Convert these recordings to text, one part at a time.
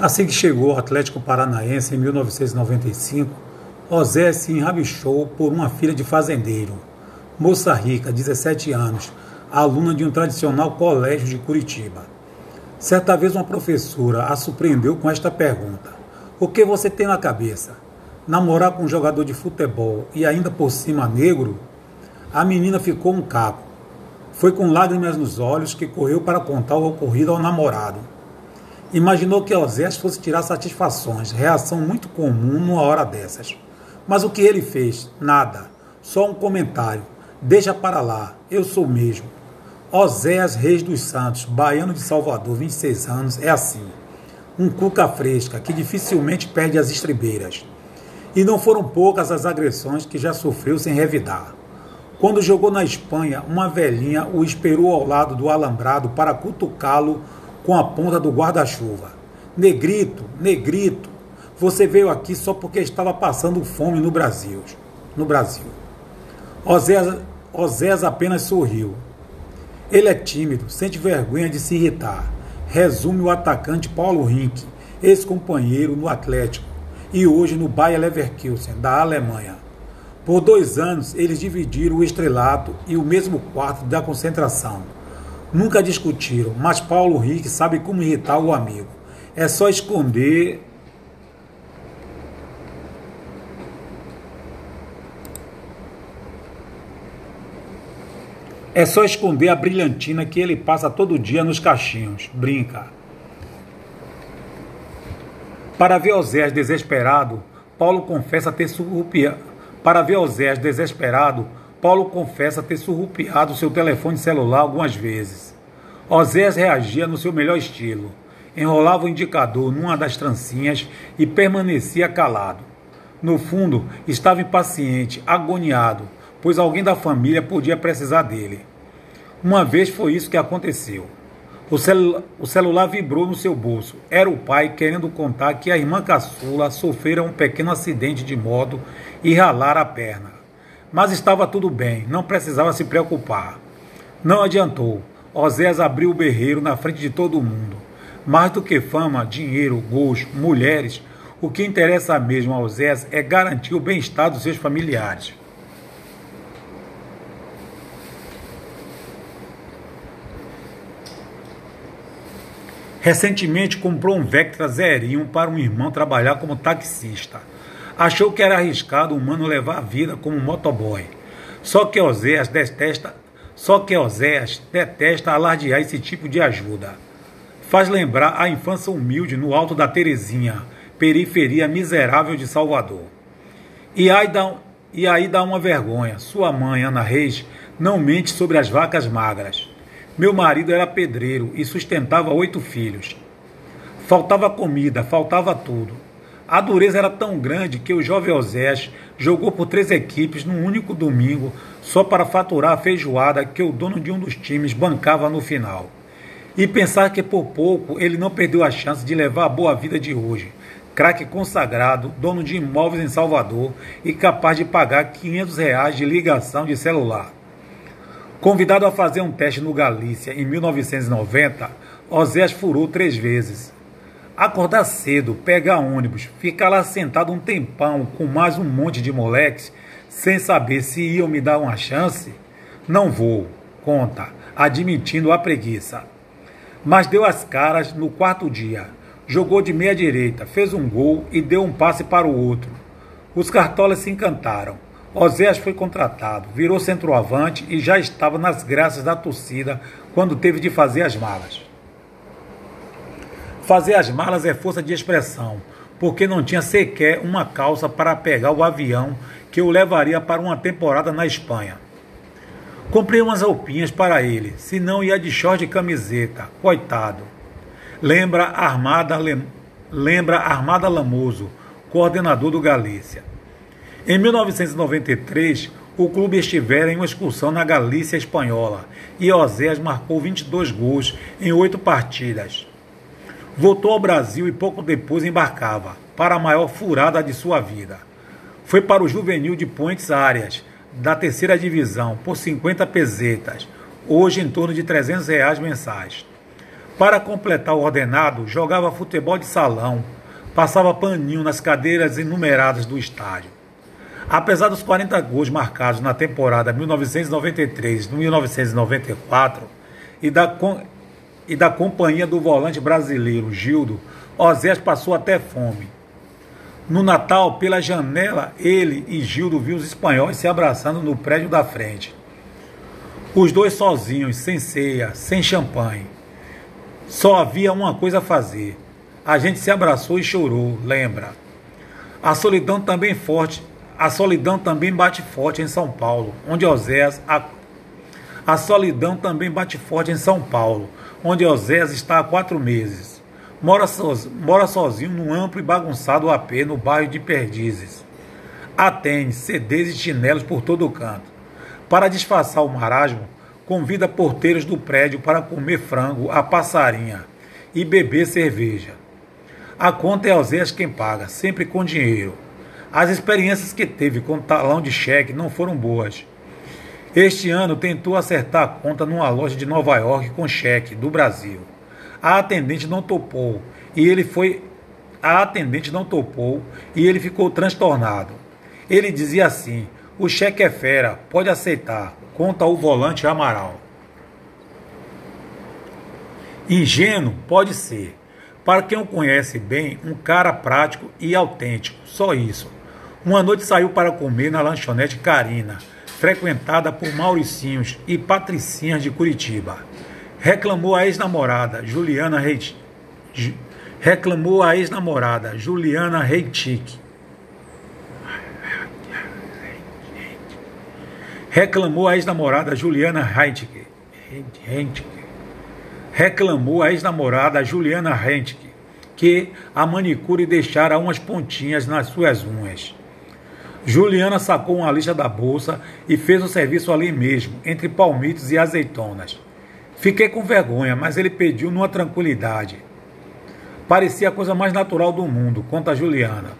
Assim que chegou ao Atlético Paranaense em 1995, José se enrabichou por uma filha de fazendeiro, moça rica, 17 anos, aluna de um tradicional colégio de Curitiba. Certa vez uma professora a surpreendeu com esta pergunta: O que você tem na cabeça? Namorar com um jogador de futebol e ainda por cima negro? A menina ficou um caco. Foi com lágrimas nos olhos que correu para contar o ocorrido ao namorado. Imaginou que Osés fosse tirar satisfações, reação muito comum numa hora dessas. Mas o que ele fez? Nada. Só um comentário. Deixa para lá, eu sou mesmo. Oséias Reis dos Santos, baiano de Salvador, 26 anos, é assim. Um cuca fresca que dificilmente perde as estribeiras. E não foram poucas as agressões que já sofreu sem revidar. Quando jogou na Espanha, uma velhinha o esperou ao lado do alambrado para cutucá-lo com a ponta do guarda-chuva. Negrito, negrito, você veio aqui só porque estava passando fome no Brasil. No Brasil. Osés, apenas sorriu. Ele é tímido, sente vergonha de se irritar. Resume o atacante Paulo Rink, ex-companheiro no Atlético e hoje no Bayer Leverkusen, da Alemanha. Por dois anos, eles dividiram o estrelato e o mesmo quarto da concentração. Nunca discutiram, mas Paulo Rick sabe como irritar o amigo. É só esconder. É só esconder a brilhantina que ele passa todo dia nos cachinhos. Brinca. Para ver Osés desesperado, Paulo confessa ter surrupiado. Para ver Osés desesperado, Paulo confessa ter surrupiado seu telefone celular algumas vezes. Osés reagia no seu melhor estilo. Enrolava o indicador numa das trancinhas e permanecia calado. No fundo, estava impaciente, agoniado, pois alguém da família podia precisar dele. Uma vez foi isso que aconteceu. O, celu o, celular vibrou no seu bolso. Era o pai querendo contar que a irmã caçula sofrera um pequeno acidente de moto e ralara a perna. Mas estava tudo bem, não precisava se preocupar. Não adiantou. Oséias abriu o berreiro na frente de todo mundo. Mais do que fama, dinheiro, gols, mulheres, o que interessa mesmo a Oséias é garantir o bem-estar dos seus familiares. Recentemente comprou um Vectra zerinho para um irmão trabalhar como taxista. Achou que era arriscado um mano levar a vida como motoboy. Só que Oséias detesta, só que Oséias detesta alardear esse tipo de ajuda. Faz lembrar a infância humilde no alto da Terezinha, periferia miserável de Salvador. E aí dá, e aí dá uma vergonha. Sua mãe, Ana Reis, não mente sobre as vacas magras. Meu marido era pedreiro e sustentava oito filhos. Faltava comida, faltava tudo. A dureza era tão grande que o jovem Osés jogou por três equipes num único domingo só para faturar a feijoada que o dono de um dos times bancava no final. E pensar que por pouco ele não perdeu a chance de levar a boa vida de hoje. Craque consagrado, dono de imóveis em Salvador e capaz de pagar 500 reais de ligação de celular. Convidado a fazer um teste no Galícia em 1990, Osés furou três vezes acordar cedo, pegar ônibus, ficar lá sentado um tempão com mais um monte de moleques, sem saber se iam me dar uma chance? Não vou, conta, admitindo a preguiça. Mas deu as caras no quarto dia. Jogou de meia direita, fez um gol e deu um passe para o outro. Os cartolas se encantaram. Oséias foi contratado, virou centroavante e já estava nas graças da torcida quando teve de fazer as malas. Fazer as malas é força de expressão, porque não tinha sequer uma calça para pegar o avião que o levaria para uma temporada na Espanha. Comprei umas roupinhas para ele, senão ia de short e camiseta, coitado. Lembra Armada, lembra Armada Lamoso, coordenador do Galícia. Em 1993, o clube estivera em uma excursão na Galícia espanhola e Oséias marcou 22 gols em oito partidas. Voltou ao Brasil e pouco depois embarcava para a maior furada de sua vida. Foi para o juvenil de Pontes Áreas, da terceira divisão, por 50 pesetas, hoje em torno de 300 reais mensais. Para completar o ordenado, jogava futebol de salão, passava paninho nas cadeiras enumeradas do estádio. Apesar dos 40 gols marcados na temporada 1993-1994 e da, e da companhia do volante brasileiro Gildo, Osés passou até fome. No Natal, pela janela, ele e Gildo viu os espanhóis se abraçando no prédio da frente. Os dois sozinhos, sem ceia, sem champanhe. Só havia uma coisa a fazer. A gente se abraçou e chorou, lembra? A solidão também forte, a solidão também bate forte em São Paulo, onde Oséias a, solidão também bate forte em São Paulo, onde Oséias está há quatro meses. Mora, so, mora sozinho num amplo e bagunçado AP no bairro de Perdizes. Há tênis, CDs e chinelos por todo o canto. Para disfarçar o marasmo, convida porteiros do prédio para comer frango à passarinha e beber cerveja. A conta é Oséias quem paga, sempre com dinheiro. As experiências que teve com talão de cheque não foram boas. Este ano tentou acertar a conta numa loja de Nova York com cheque do Brasil. A atendente não topou e ele foi a atendente não topou e ele ficou transtornado. Ele dizia assim: o cheque é fera, pode aceitar. Conta o volante Amaral. Ingênuo pode ser. Para quem o conhece bem, um cara prático e autêntico. Só isso. Uma noite saiu para comer na lanchonete Carina, frequentada por Mauricinhos e Patricinhas de Curitiba. Reclamou a ex-namorada Juliana Reit... Reclamou a ex-namorada Juliana Reitic reclamou a ex-namorada Juliana Heintke. Reclamou a ex-namorada Juliana Heintke que a manicure deixara umas pontinhas nas suas unhas. Juliana sacou uma lixa da bolsa e fez o serviço ali mesmo, entre palmitos e azeitonas. Fiquei com vergonha, mas ele pediu numa tranquilidade. Parecia a coisa mais natural do mundo, conta Juliana.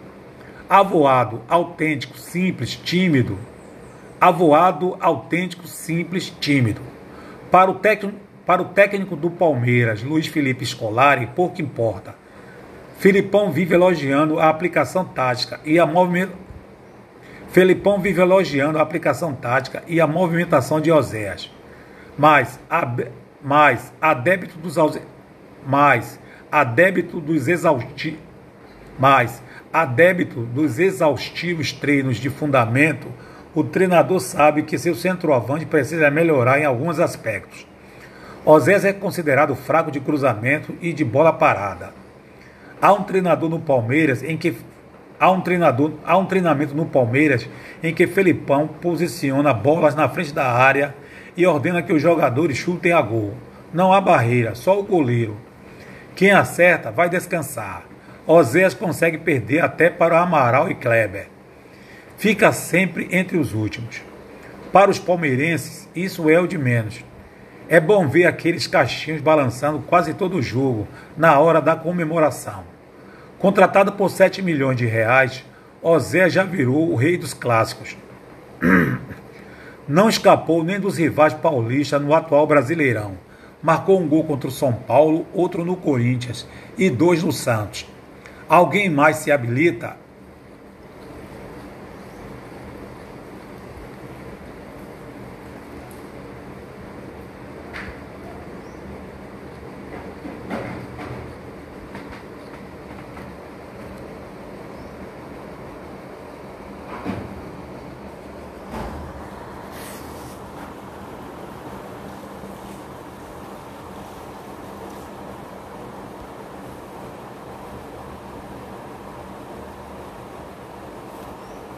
Avoado, autêntico, simples, tímido, avoado, autêntico, simples, tímido. Para o, técnico, para o técnico do Palmeiras, Luiz Felipe Scolari, pouco importa. Filipão vive elogiando a aplicação tática e a movimento. Felipão vive elogiando a aplicação tática e a movimentação de Oséias. Mas a, mas a débito dos mas a débito dos exaustivos mas a débito dos exaustivos treinos de fundamento o treinador sabe que seu centroavante precisa melhorar em alguns aspectos. Osés é considerado fraco de cruzamento e de bola parada. Há um treinador no Palmeiras em que há um treinador, há um treinamento no Palmeiras em que Felipão posiciona bolas na frente da área e ordena que os jogadores chutem a gol. Não há barreira, só o goleiro. Quem acerta vai descansar. Oséias consegue perder até para Amaral e Kleber fica sempre entre os últimos. Para os palmeirenses, isso é o de menos. É bom ver aqueles cachinhos balançando quase todo o jogo na hora da comemoração. Contratado por 7 milhões de reais, Ozé já virou o rei dos clássicos. Não escapou nem dos rivais paulistas no atual Brasileirão. Marcou um gol contra o São Paulo, outro no Corinthians e dois no Santos. Alguém mais se habilita